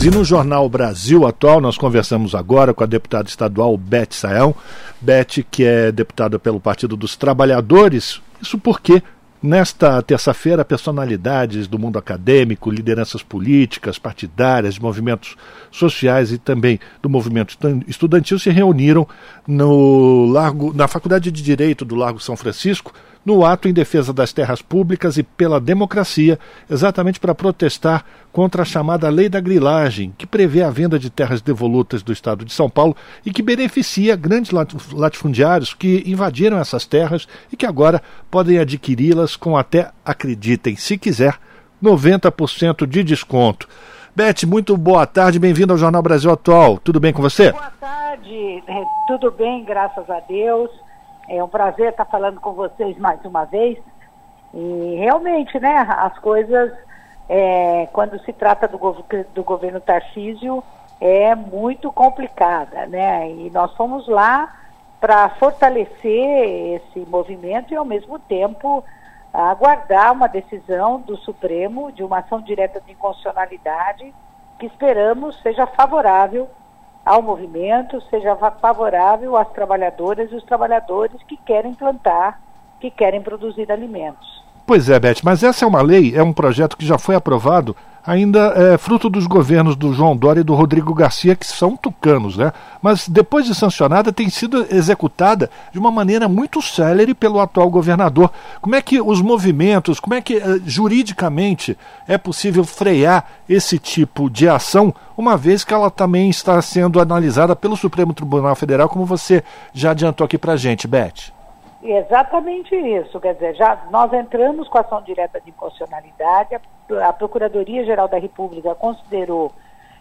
E no Jornal Brasil Atual, nós conversamos agora com a deputada estadual Beth Sael. Beth, que é deputada pelo Partido dos Trabalhadores. Isso porque, nesta terça-feira, personalidades do mundo acadêmico, lideranças políticas, partidárias, movimentos sociais e também do movimento estudantil se reuniram no Largo, na Faculdade de Direito do Largo São Francisco no ato em defesa das terras públicas e pela democracia, exatamente para protestar contra a chamada Lei da Grilagem, que prevê a venda de terras devolutas do Estado de São Paulo e que beneficia grandes latifundiários que invadiram essas terras e que agora podem adquiri-las com até, acreditem, se quiser, 90% de desconto. Beth, muito boa tarde, bem-vindo ao Jornal Brasil Atual. Tudo bem com você? Boa tarde, é, tudo bem, graças a Deus. É um prazer estar falando com vocês mais uma vez. E realmente, né, as coisas, é, quando se trata do, do governo Tarcísio, é muito complicada, né? E nós fomos lá para fortalecer esse movimento e, ao mesmo tempo, aguardar uma decisão do Supremo de uma ação direta de inconstitucionalidade que esperamos seja favorável ao movimento, seja favorável às trabalhadoras e os trabalhadores que querem plantar, que querem produzir alimentos. Pois é, Beth, mas essa é uma lei, é um projeto que já foi aprovado ainda é fruto dos governos do João Dória e do Rodrigo Garcia, que são tucanos, né? Mas depois de sancionada, tem sido executada de uma maneira muito célere pelo atual governador. Como é que os movimentos, como é que eh, juridicamente é possível frear esse tipo de ação, uma vez que ela também está sendo analisada pelo Supremo Tribunal Federal, como você já adiantou aqui para gente, Beth? Exatamente isso, quer dizer, já nós entramos com a ação direta de inconstitucionalidade, a, a Procuradoria-Geral da República considerou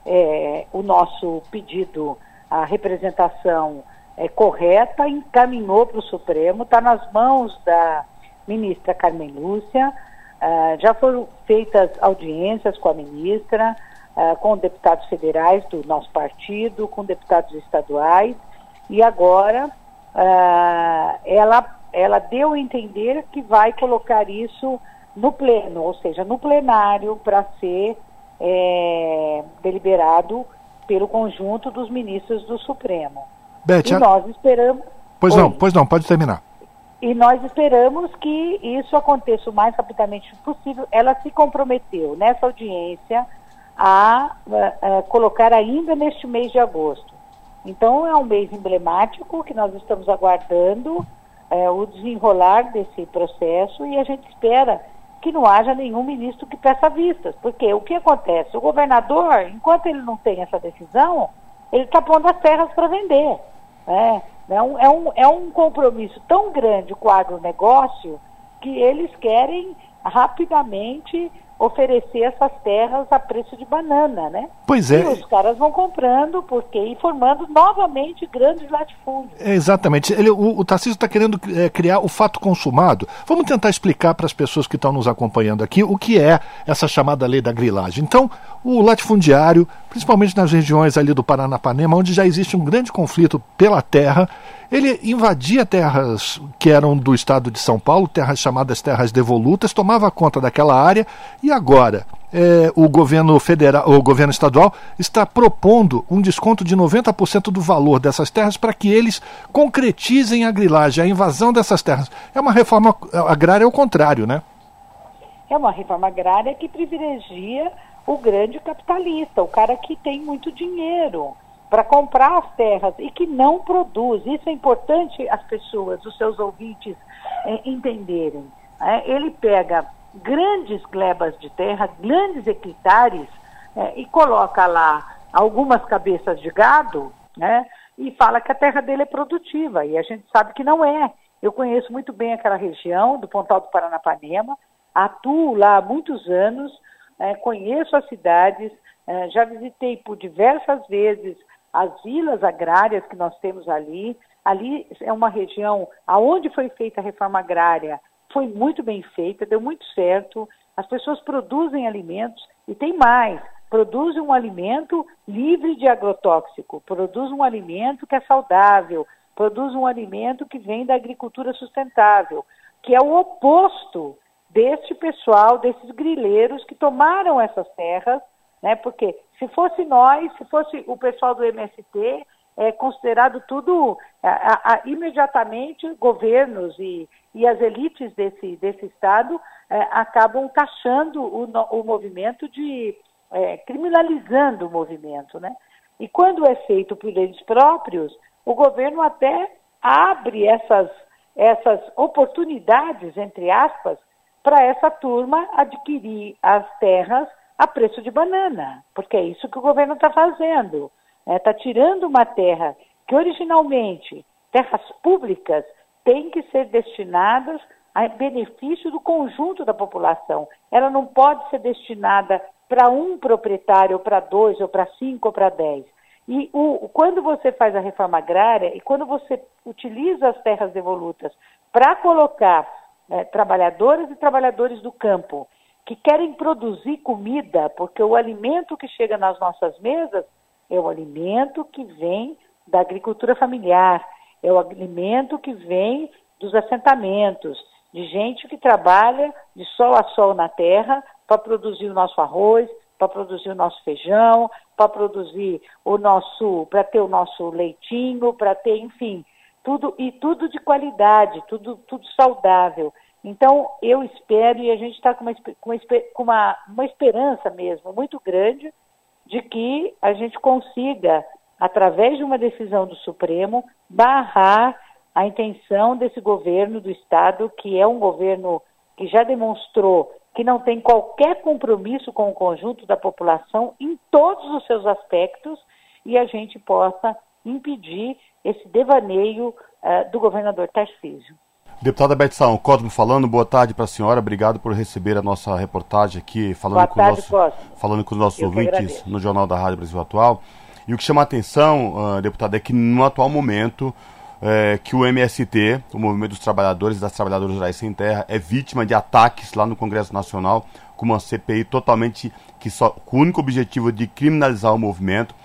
é, o nosso pedido, a representação é, correta, encaminhou para o Supremo, está nas mãos da ministra Carmen Lúcia, uh, já foram feitas audiências com a ministra, uh, com deputados federais do nosso partido, com deputados estaduais, e agora uh, ela, ela deu a entender que vai colocar isso no pleno, ou seja, no plenário, para ser é, deliberado pelo conjunto dos ministros do Supremo. Beth, e a... nós esperamos. Pois Oi. não, pois não, pode terminar. E nós esperamos que isso aconteça o mais rapidamente possível. Ela se comprometeu nessa audiência a, a, a colocar ainda neste mês de agosto. Então é um mês emblemático que nós estamos aguardando é, o desenrolar desse processo e a gente espera que não haja nenhum ministro que peça vistas, porque o que acontece? O governador, enquanto ele não tem essa decisão, ele está pondo as terras para vender. Né? É, um, é, um, é um compromisso tão grande com o agronegócio que eles querem rapidamente oferecer essas terras a preço de banana, né? Pois é. E os caras vão comprando, porque e formando novamente grandes latifúndios. É, exatamente. Ele, o, o Tarcísio está querendo é, criar o fato consumado. Vamos tentar explicar para as pessoas que estão nos acompanhando aqui o que é essa chamada lei da grilagem. Então, o latifundiário, principalmente nas regiões ali do Paranapanema, onde já existe um grande conflito pela terra, ele invadia terras que eram do estado de São Paulo, terras chamadas terras devolutas, tomava conta daquela área e agora é, o governo federal, o governo estadual está propondo um desconto de 90% do valor dessas terras para que eles concretizem a grilagem, a invasão dessas terras. É uma reforma agrária ao contrário, né? É uma reforma agrária que privilegia o grande capitalista, o cara que tem muito dinheiro para comprar as terras e que não produz. Isso é importante as pessoas, os seus ouvintes, é, entenderem. É, ele pega grandes glebas de terra, grandes hectares, é, e coloca lá algumas cabeças de gado, né? E fala que a terra dele é produtiva, e a gente sabe que não é. Eu conheço muito bem aquela região do Pontal do Paranapanema, atuo lá há muitos anos, é, conheço as cidades, é, já visitei por diversas vezes as vilas agrárias que nós temos ali. Ali é uma região aonde foi feita a reforma agrária, foi muito bem feita, deu muito certo. As pessoas produzem alimentos e tem mais, produzem um alimento livre de agrotóxico, produz um alimento que é saudável, produz um alimento que vem da agricultura sustentável, que é o oposto deste pessoal, desses grileiros que tomaram essas terras né? Porque se fosse nós, se fosse o pessoal do MST, é considerado tudo a, a, imediatamente governos e, e as elites desse, desse Estado é, acabam taxando o, o movimento de é, criminalizando o movimento, né? E quando é feito por eles próprios, o governo até abre essas, essas oportunidades, entre aspas, para essa turma adquirir as terras a preço de banana, porque é isso que o governo está fazendo. Está né? tirando uma terra que originalmente, terras públicas, têm que ser destinadas a benefício do conjunto da população. Ela não pode ser destinada para um proprietário, ou para dois, ou para cinco, ou para dez. E o, quando você faz a reforma agrária e quando você utiliza as terras devolutas para colocar né, trabalhadoras e trabalhadores do campo que querem produzir comida, porque o alimento que chega nas nossas mesas é o alimento que vem da agricultura familiar, é o alimento que vem dos assentamentos, de gente que trabalha de sol a sol na terra para produzir o nosso arroz, para produzir o nosso feijão, para produzir o nosso, para ter o nosso leitinho, para ter, enfim, tudo e tudo de qualidade, tudo, tudo saudável. Então, eu espero, e a gente está com, uma, com uma, uma esperança mesmo muito grande de que a gente consiga, através de uma decisão do Supremo, barrar a intenção desse governo do Estado, que é um governo que já demonstrou que não tem qualquer compromisso com o conjunto da população em todos os seus aspectos e a gente possa impedir esse devaneio uh, do governador Tarcísio. Deputada Betson, Cosmo falando, boa tarde para a senhora, obrigado por receber a nossa reportagem aqui, falando, com, tarde, nosso, falando com os nossos Eu ouvintes no Jornal da Rádio Brasil Atual. E o que chama a atenção, uh, deputada, é que no atual momento é, que o MST, o Movimento dos Trabalhadores e das Trabalhadoras Rurais Sem Terra, é vítima de ataques lá no Congresso Nacional, com uma CPI totalmente que só, com o único objetivo de criminalizar o movimento.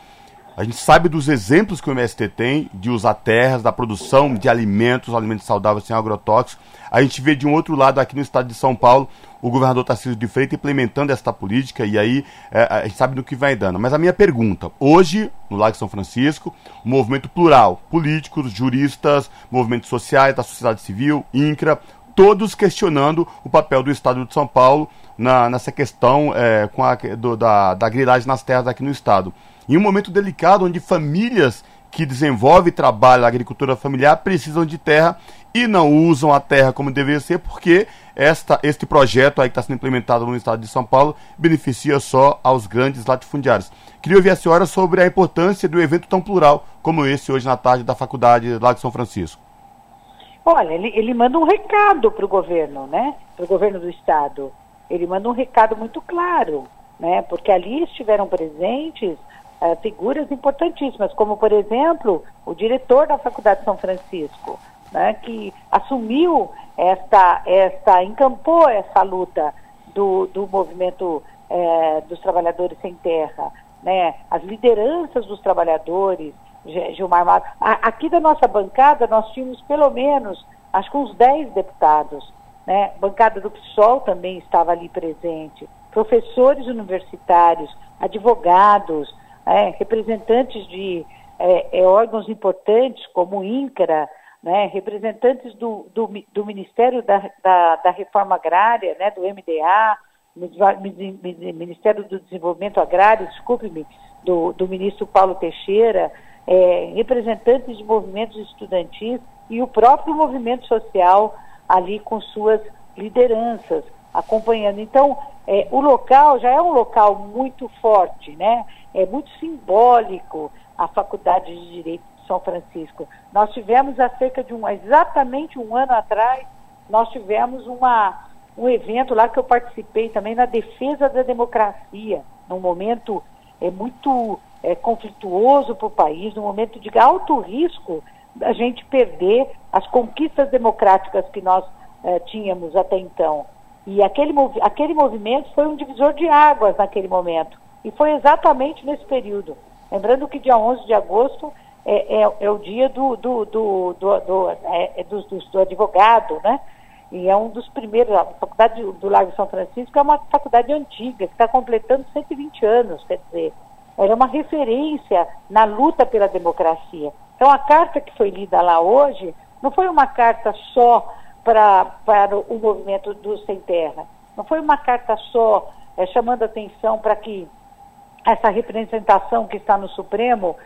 A gente sabe dos exemplos que o MST tem de usar terras, da produção de alimentos, alimentos saudáveis sem agrotóxicos. A gente vê de um outro lado aqui no estado de São Paulo o governador Tarcísio de Freitas implementando esta política e aí é, a gente sabe do que vai dando. Mas a minha pergunta, hoje, no Lago São Francisco, um movimento plural, políticos, juristas, movimentos sociais, da sociedade civil, INCRA, todos questionando o papel do Estado de São Paulo na, nessa questão é, com a, do, da, da grilagem nas terras aqui no Estado. Em um momento delicado onde famílias que desenvolvem e trabalham agricultura familiar precisam de terra e não usam a terra como deveria ser, porque esta, este projeto aí que está sendo implementado no estado de São Paulo beneficia só aos grandes latifundiários. Queria ouvir a senhora sobre a importância do evento tão plural como esse hoje na tarde da faculdade lá de São Francisco. Olha, ele, ele manda um recado para o governo, né? Para o governo do estado. Ele manda um recado muito claro, né? Porque ali estiveram presentes uh, figuras importantíssimas, como, por exemplo, o diretor da Faculdade de São Francisco, né, que assumiu esta, esta, encampou essa luta do, do movimento é, dos trabalhadores sem terra, né, as lideranças dos trabalhadores, Gilmar Mato. Aqui da nossa bancada nós tínhamos pelo menos, acho que uns 10 deputados, né, bancada do PSOL também estava ali presente, professores universitários, advogados, é, representantes de é, é, órgãos importantes como o INCRA, né, representantes do, do, do Ministério da, da, da, Reforma Agrária, né, do MDA, Ministério do Desenvolvimento Agrário, desculpe-me, do, do ministro Paulo Teixeira, é, representantes de movimentos estudantis e o próprio movimento social ali com suas lideranças acompanhando. Então, é, o local já é um local muito forte, né? É muito simbólico a Faculdade de Direito de São Francisco. Nós tivemos há cerca de um, exatamente um ano atrás, nós tivemos uma, um evento lá que eu participei também na defesa da democracia, num momento é, muito é, conflituoso para o país, num momento de alto risco da gente perder as conquistas democráticas que nós é, tínhamos até então. E aquele, aquele movimento foi um divisor de águas naquele momento. E foi exatamente nesse período. Lembrando que dia 11 de agosto é, é, é o dia do, do, do, do, do, é, é do, do, do advogado, né? E é um dos primeiros, a Faculdade do Lago São Francisco é uma faculdade antiga, que está completando 120 anos, quer dizer, era uma referência na luta pela democracia. Então a carta que foi lida lá hoje não foi uma carta só pra, para o movimento do Sem Terra, não foi uma carta só é, chamando atenção para que essa representação que está no Supremo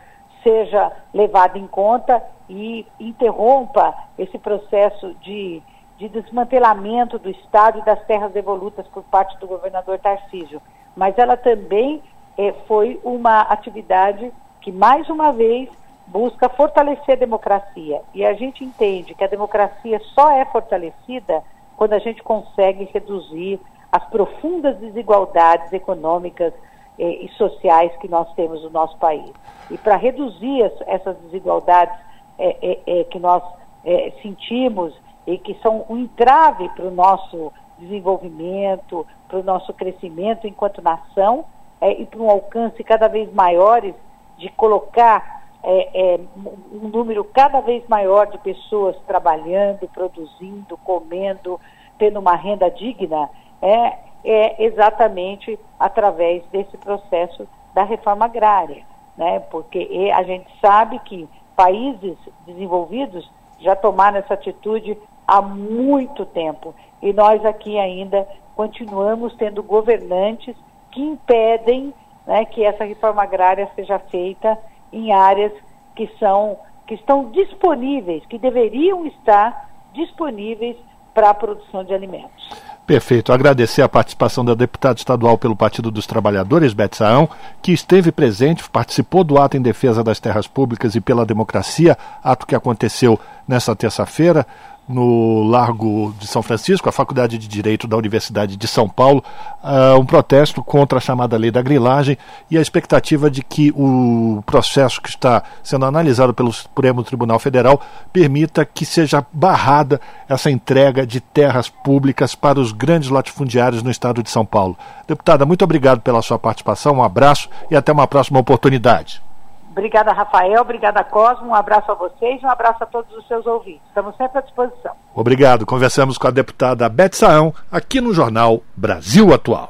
seja levada em conta e interrompa esse processo de, de desmantelamento do Estado e das terras devolutas por parte do governador Tarcísio. Mas ela também é, foi uma atividade que, mais uma vez, busca fortalecer a democracia. E a gente entende que a democracia só é fortalecida quando a gente consegue reduzir as profundas desigualdades econômicas eh, e sociais que nós temos no nosso país. E para reduzir as, essas desigualdades eh, eh, que nós sentimos e que são um entrave para o nosso desenvolvimento, para o nosso crescimento enquanto nação e para um alcance cada vez maiores de colocar um número cada vez maior de pessoas trabalhando, produzindo, comendo, tendo uma renda digna, é, é exatamente através desse processo da reforma agrária, né? porque a gente sabe que países desenvolvidos já tomaram essa atitude há muito tempo e nós aqui ainda continuamos tendo governantes que impedem né, que essa reforma agrária seja feita em áreas que são que estão disponíveis, que deveriam estar disponíveis para a produção de alimentos. Perfeito. Agradecer a participação da deputada estadual pelo Partido dos Trabalhadores, Beth Saão, que esteve presente, participou do ato em defesa das terras públicas e pela democracia, ato que aconteceu nesta terça-feira no Largo de São Francisco, a Faculdade de Direito da Universidade de São Paulo, uh, um protesto contra a chamada lei da grilagem e a expectativa de que o processo que está sendo analisado pelo Supremo Tribunal Federal permita que seja barrada essa entrega de terras públicas para os grandes latifundiários no estado de São Paulo. Deputada, muito obrigado pela sua participação, um abraço e até uma próxima oportunidade. Obrigada, Rafael. Obrigada, Cosmo. Um abraço a vocês e um abraço a todos os seus ouvintes. Estamos sempre à disposição. Obrigado. Conversamos com a deputada Beth Saão aqui no jornal Brasil Atual.